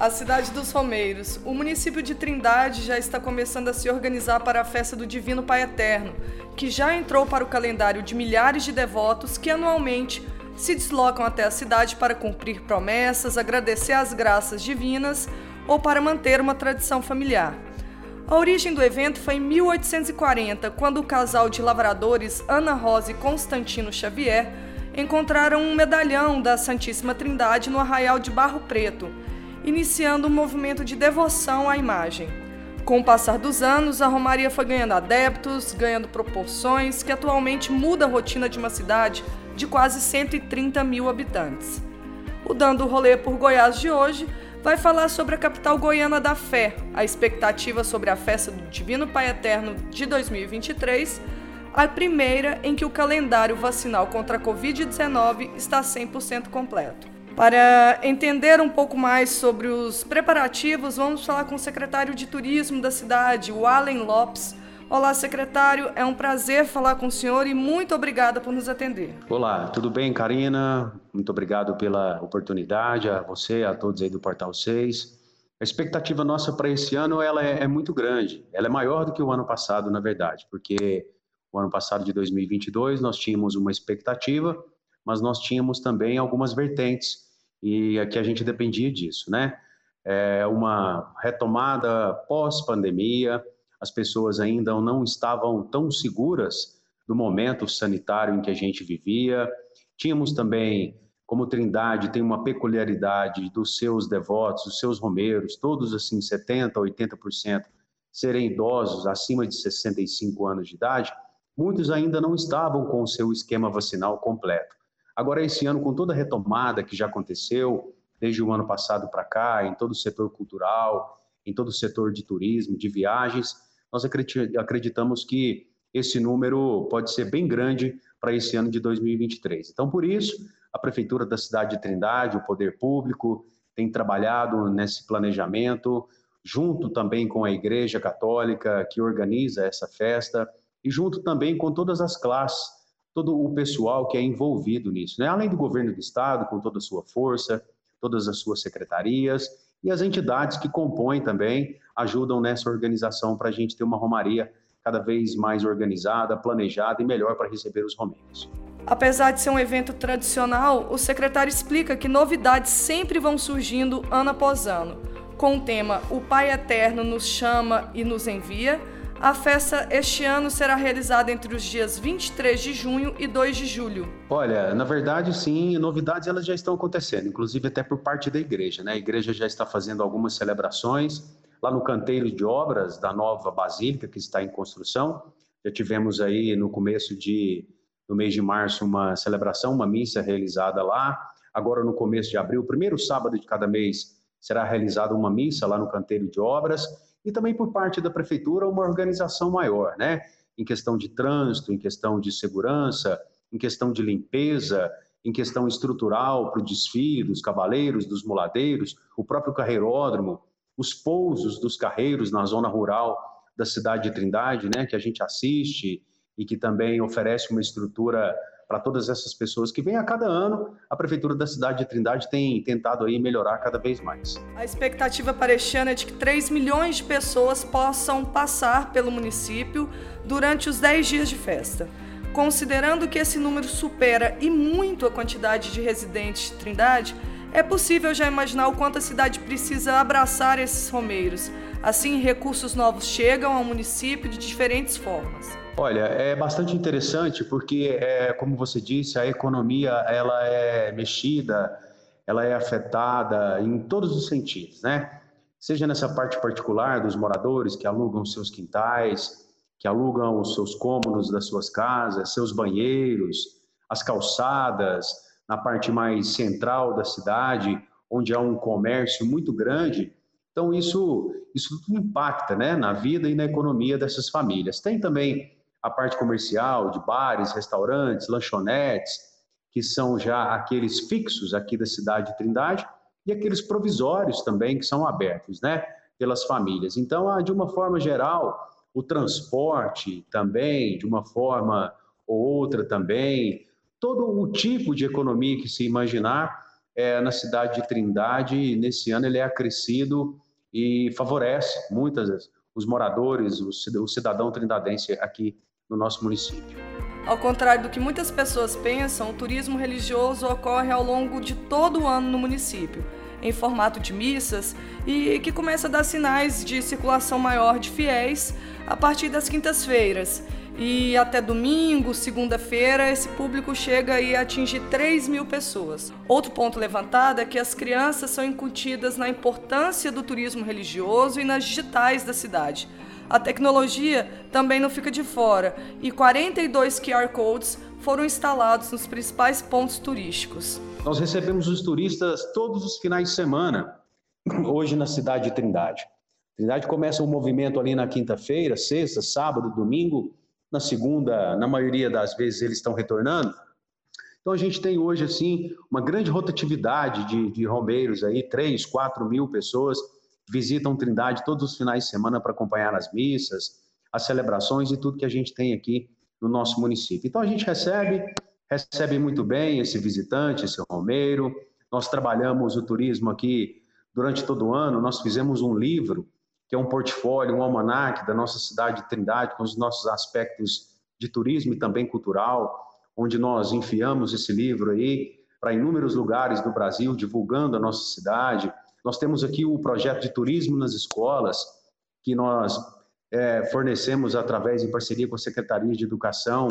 A cidade dos Romeiros. O município de Trindade já está começando a se organizar para a festa do Divino Pai Eterno, que já entrou para o calendário de milhares de devotos que anualmente se deslocam até a cidade para cumprir promessas, agradecer as graças divinas ou para manter uma tradição familiar. A origem do evento foi em 1840, quando o casal de lavradores Ana Rosa e Constantino Xavier encontraram um medalhão da Santíssima Trindade no arraial de Barro Preto iniciando um movimento de devoção à imagem. Com o passar dos anos, a Romaria foi ganhando adeptos, ganhando proporções que atualmente muda a rotina de uma cidade de quase 130 mil habitantes. O Dando Rolê por Goiás de hoje vai falar sobre a capital goiana da fé, a expectativa sobre a festa do Divino Pai Eterno de 2023, a primeira em que o calendário vacinal contra a Covid-19 está 100% completo. Para entender um pouco mais sobre os preparativos, vamos falar com o secretário de Turismo da cidade, o Allen Lopes. Olá, secretário, é um prazer falar com o senhor e muito obrigada por nos atender. Olá, tudo bem, Karina? Muito obrigado pela oportunidade, a você, a todos aí do Portal 6. A expectativa nossa para esse ano ela é, é muito grande, ela é maior do que o ano passado, na verdade, porque o ano passado de 2022 nós tínhamos uma expectativa mas nós tínhamos também algumas vertentes e aqui a gente dependia disso, né? É uma retomada pós-pandemia, as pessoas ainda não estavam tão seguras do momento sanitário em que a gente vivia. Tínhamos também, como Trindade tem uma peculiaridade dos seus devotos, dos seus romeiros, todos assim 70, 80% serem idosos acima de 65 anos de idade, muitos ainda não estavam com o seu esquema vacinal completo. Agora, esse ano, com toda a retomada que já aconteceu, desde o ano passado para cá, em todo o setor cultural, em todo o setor de turismo, de viagens, nós acreditamos que esse número pode ser bem grande para esse ano de 2023. Então, por isso, a Prefeitura da cidade de Trindade, o Poder Público, tem trabalhado nesse planejamento, junto também com a Igreja Católica, que organiza essa festa, e junto também com todas as classes todo o pessoal que é envolvido nisso, né? além do governo do estado, com toda a sua força, todas as suas secretarias e as entidades que compõem também ajudam nessa organização para a gente ter uma romaria cada vez mais organizada, planejada e melhor para receber os romeiros. Apesar de ser um evento tradicional, o secretário explica que novidades sempre vão surgindo ano após ano, com o tema O Pai Eterno nos chama e nos envia a festa este ano será realizada entre os dias 23 de junho e 2 de julho. Olha, na verdade, sim, novidades elas já estão acontecendo, inclusive até por parte da igreja, né? A igreja já está fazendo algumas celebrações lá no canteiro de obras da nova basílica que está em construção. Já tivemos aí no começo de no mês de março uma celebração, uma missa realizada lá. Agora no começo de abril, primeiro sábado de cada mês, será realizada uma missa lá no canteiro de obras e também por parte da prefeitura uma organização maior, né? Em questão de trânsito, em questão de segurança, em questão de limpeza, em questão estrutural para o desfile dos cavaleiros, dos muladeiros, o próprio carreiródromo, os pousos dos carreiros na zona rural da cidade de Trindade, né, que a gente assiste e que também oferece uma estrutura para todas essas pessoas que vêm a cada ano, a Prefeitura da cidade de Trindade tem tentado aí melhorar cada vez mais. A expectativa para este ano é de que 3 milhões de pessoas possam passar pelo município durante os 10 dias de festa. Considerando que esse número supera e muito a quantidade de residentes de Trindade, é possível já imaginar o quanto a cidade precisa abraçar esses romeiros. Assim, recursos novos chegam ao município de diferentes formas. Olha, é bastante interessante porque, é, como você disse, a economia ela é mexida, ela é afetada em todos os sentidos, né? Seja nessa parte particular dos moradores que alugam seus quintais, que alugam os seus cômodos das suas casas, seus banheiros, as calçadas, na parte mais central da cidade, onde há um comércio muito grande. Então, isso, isso tudo impacta né, na vida e na economia dessas famílias. Tem também a parte comercial, de bares, restaurantes, lanchonetes, que são já aqueles fixos aqui da cidade de Trindade, e aqueles provisórios também que são abertos, né, pelas famílias. Então, ah, de uma forma geral, o transporte também, de uma forma ou outra também, todo o tipo de economia que se imaginar é, na cidade de Trindade, nesse ano ele é acrescido e favorece muitas os moradores, o cidadão trindadense aqui no nosso município. Ao contrário do que muitas pessoas pensam, o turismo religioso ocorre ao longo de todo o ano no município, em formato de missas e que começa a dar sinais de circulação maior de fiéis a partir das quintas-feiras e até domingo, segunda-feira, esse público chega a atingir 3 mil pessoas. Outro ponto levantado é que as crianças são incutidas na importância do turismo religioso e nas digitais da cidade. A tecnologia também não fica de fora e 42 QR Codes foram instalados nos principais pontos turísticos. Nós recebemos os turistas todos os finais de semana, hoje na cidade de Trindade. Trindade começa um movimento ali na quinta-feira, sexta, sábado, domingo, na segunda, na maioria das vezes, eles estão retornando. Então, a gente tem hoje, assim, uma grande rotatividade de, de romeiros aí, 3, 4 mil pessoas visitam Trindade todos os finais de semana para acompanhar as missas, as celebrações e tudo que a gente tem aqui no nosso município. Então, a gente recebe, recebe muito bem esse visitante, esse romeiro. Nós trabalhamos o turismo aqui durante todo o ano, nós fizemos um livro que é um portfólio, um almanaque da nossa cidade de Trindade, com os nossos aspectos de turismo e também cultural, onde nós enfiamos esse livro aí para inúmeros lugares do Brasil, divulgando a nossa cidade. Nós temos aqui o projeto de turismo nas escolas, que nós é, fornecemos através, em parceria com a Secretaria de Educação,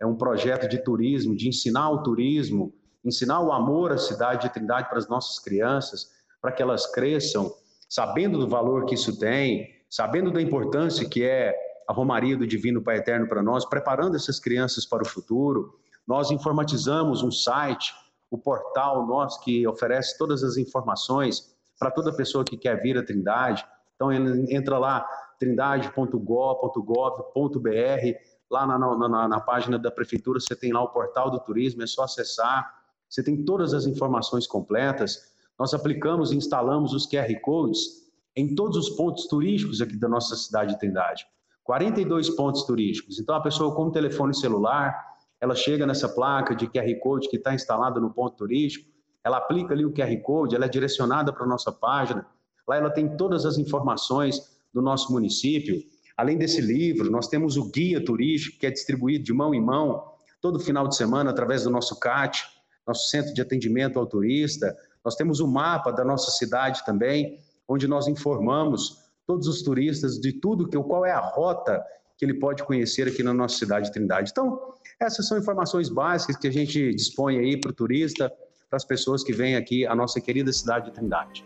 é um projeto de turismo, de ensinar o turismo, ensinar o amor à cidade de Trindade para as nossas crianças, para que elas cresçam sabendo do valor que isso tem, sabendo da importância que é a Romaria do Divino Pai Eterno para nós, preparando essas crianças para o futuro, nós informatizamos um site, o portal nosso que oferece todas as informações para toda pessoa que quer vir à Trindade. Então entra lá trindade.gov.br, lá na, na, na, página da prefeitura você tem lá o portal do turismo, é só acessar. Você tem todas as informações completas. Nós aplicamos e instalamos os QR Codes em todos os pontos turísticos aqui da nossa cidade de Trindade. 42 pontos turísticos. Então, a pessoa com o telefone celular, ela chega nessa placa de QR Code que está instalada no ponto turístico, ela aplica ali o QR Code, ela é direcionada para a nossa página. Lá ela tem todas as informações do nosso município. Além desse livro, nós temos o guia turístico, que é distribuído de mão em mão, todo final de semana, através do nosso CAT, nosso Centro de Atendimento ao Turista. Nós temos o mapa da nossa cidade também, onde nós informamos todos os turistas de tudo que qual é a rota que ele pode conhecer aqui na nossa cidade de Trindade. Então, essas são informações básicas que a gente dispõe aí para o turista, para as pessoas que vêm aqui à nossa querida cidade de Trindade.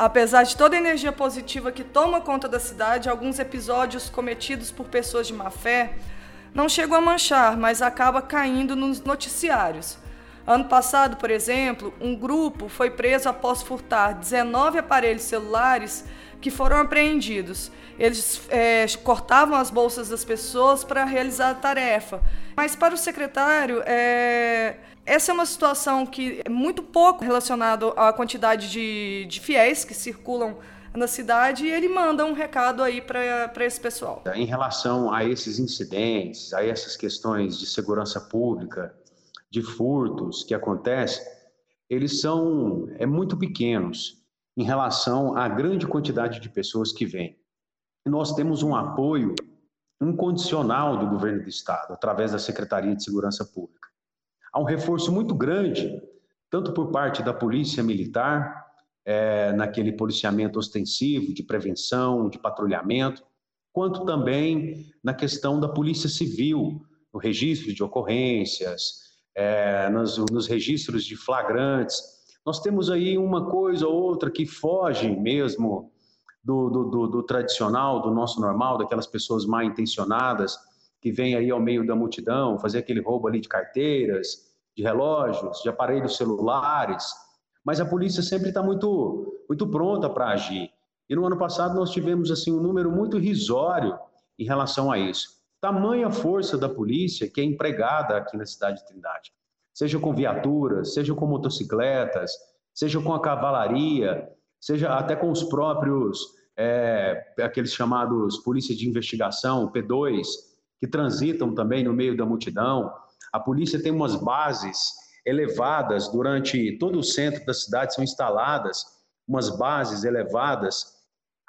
Apesar de toda a energia positiva que toma conta da cidade, alguns episódios cometidos por pessoas de má fé não chegam a manchar, mas acaba caindo nos noticiários. Ano passado, por exemplo, um grupo foi preso após furtar 19 aparelhos celulares que foram apreendidos. Eles é, cortavam as bolsas das pessoas para realizar a tarefa. Mas para o secretário, é, essa é uma situação que é muito pouco relacionada à quantidade de, de fiéis que circulam na cidade e ele manda um recado aí para esse pessoal. Em relação a esses incidentes, a essas questões de segurança pública, de furtos que acontecem, eles são é muito pequenos em relação à grande quantidade de pessoas que vêm. Nós temos um apoio incondicional do governo do estado através da Secretaria de Segurança Pública. Há um reforço muito grande, tanto por parte da Polícia Militar, é, naquele policiamento ostensivo de prevenção, de patrulhamento, quanto também na questão da Polícia Civil, no registro de ocorrências, é, nos, nos registros de flagrantes. Nós temos aí uma coisa ou outra que foge mesmo do, do, do, do, tradicional, do nosso normal, daquelas pessoas mal intencionadas que vêm aí ao meio da multidão fazer aquele roubo ali de carteiras, de relógios, de aparelhos celulares, mas a polícia sempre está muito, muito pronta para agir. E no ano passado nós tivemos assim um número muito irrisório em relação a isso. Tamanha força da polícia que é empregada aqui na cidade de Trindade, seja com viaturas, seja com motocicletas, seja com a cavalaria, seja até com os próprios, é, aqueles chamados polícia de investigação, P2, que transitam também no meio da multidão. A polícia tem umas bases elevadas durante todo o centro da cidade, são instaladas umas bases elevadas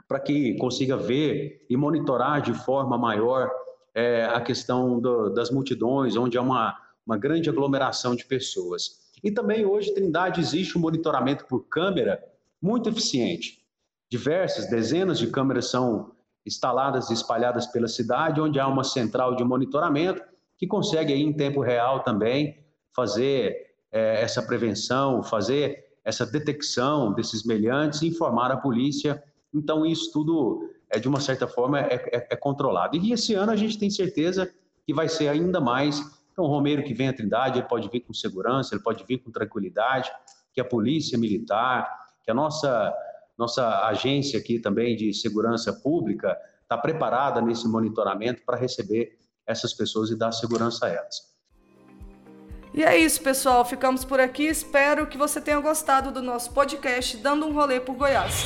para que consiga ver e monitorar de forma maior é, a questão do, das multidões, onde há uma, uma grande aglomeração de pessoas. E também hoje, Trindade, existe um monitoramento por câmera muito eficiente. Diversas, dezenas de câmeras são instaladas e espalhadas pela cidade, onde há uma central de monitoramento que consegue aí, em tempo real também fazer é, essa prevenção, fazer essa detecção desses meliantes e informar a polícia. Então, isso tudo, é, de uma certa forma, é, é, é controlado. E esse ano a gente tem certeza que vai ser ainda mais. Então, o Romeiro que vem à Trindade, ele pode vir com segurança, ele pode vir com tranquilidade, que a polícia militar, que a nossa, nossa agência aqui também de segurança pública está preparada nesse monitoramento para receber essas pessoas e dar segurança a elas. E é isso, pessoal. Ficamos por aqui. Espero que você tenha gostado do nosso podcast Dando um Rolê por Goiás.